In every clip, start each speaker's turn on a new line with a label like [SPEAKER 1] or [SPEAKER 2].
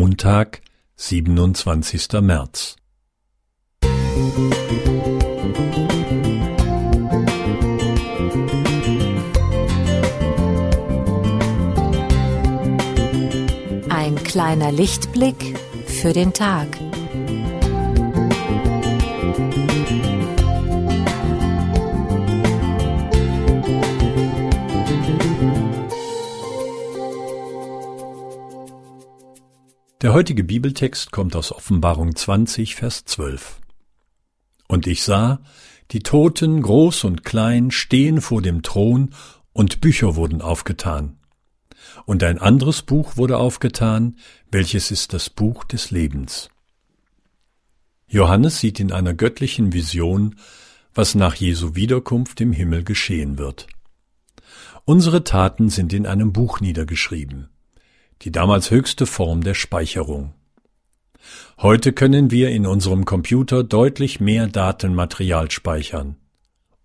[SPEAKER 1] Montag, 27. März.
[SPEAKER 2] Ein kleiner Lichtblick für den Tag.
[SPEAKER 1] Der heutige Bibeltext kommt aus Offenbarung 20, Vers 12. Und ich sah, die Toten, groß und klein, stehen vor dem Thron, und Bücher wurden aufgetan. Und ein anderes Buch wurde aufgetan, welches ist das Buch des Lebens. Johannes sieht in einer göttlichen Vision, was nach Jesu Wiederkunft im Himmel geschehen wird. Unsere Taten sind in einem Buch niedergeschrieben die damals höchste Form der Speicherung. Heute können wir in unserem Computer deutlich mehr Datenmaterial speichern.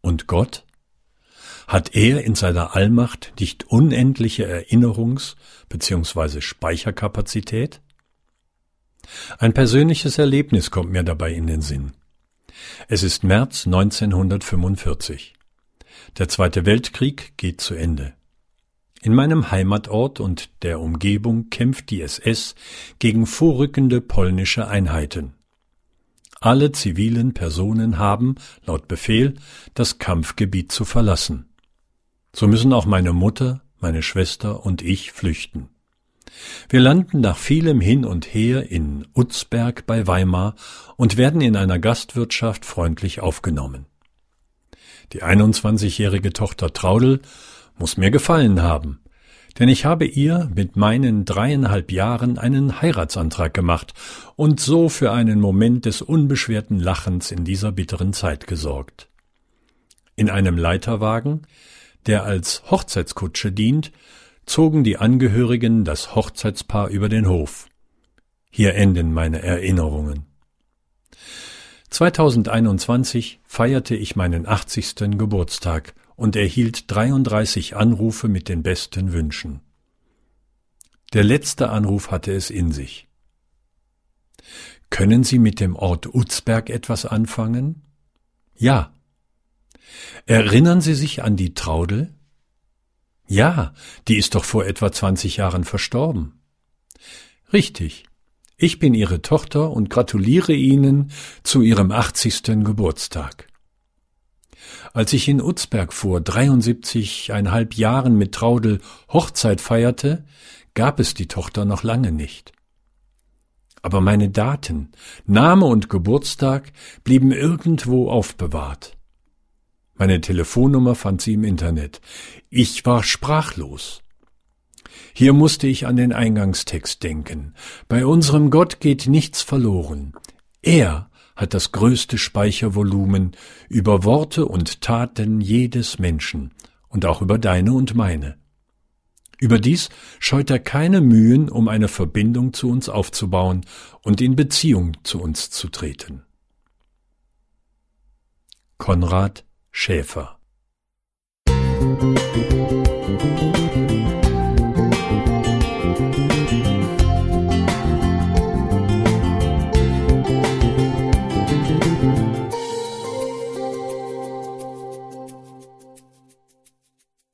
[SPEAKER 1] Und Gott? Hat er in seiner Allmacht nicht unendliche Erinnerungs- bzw. Speicherkapazität? Ein persönliches Erlebnis kommt mir dabei in den Sinn. Es ist März 1945. Der Zweite Weltkrieg geht zu Ende. In meinem Heimatort und der Umgebung kämpft die SS gegen vorrückende polnische Einheiten. Alle zivilen Personen haben, laut Befehl, das Kampfgebiet zu verlassen. So müssen auch meine Mutter, meine Schwester und ich flüchten. Wir landen nach vielem Hin und Her in Utzberg bei Weimar und werden in einer Gastwirtschaft freundlich aufgenommen. Die 21-jährige Tochter Traudel muss mir gefallen haben, denn ich habe ihr mit meinen dreieinhalb Jahren einen Heiratsantrag gemacht und so für einen Moment des unbeschwerten Lachens in dieser bitteren Zeit gesorgt. In einem Leiterwagen, der als Hochzeitskutsche dient, zogen die Angehörigen das Hochzeitspaar über den Hof. Hier enden meine Erinnerungen. 2021 feierte ich meinen 80. Geburtstag und erhielt 33 Anrufe mit den besten Wünschen. Der letzte Anruf hatte es in sich. Können Sie mit dem Ort Utzberg etwas anfangen? Ja. Erinnern Sie sich an die Traudel? Ja, die ist doch vor etwa 20 Jahren verstorben. Richtig. Ich bin Ihre Tochter und gratuliere Ihnen zu Ihrem 80. Geburtstag. Als ich in Utzberg vor 73,5 Jahren mit Traudel Hochzeit feierte, gab es die Tochter noch lange nicht. Aber meine Daten, Name und Geburtstag blieben irgendwo aufbewahrt. Meine Telefonnummer fand sie im Internet. Ich war sprachlos. Hier musste ich an den Eingangstext denken. Bei unserem Gott geht nichts verloren. Er hat das größte Speichervolumen über Worte und Taten jedes Menschen und auch über deine und meine. Überdies scheut er keine Mühen, um eine Verbindung zu uns aufzubauen und in Beziehung zu uns zu treten. Konrad Schäfer Musik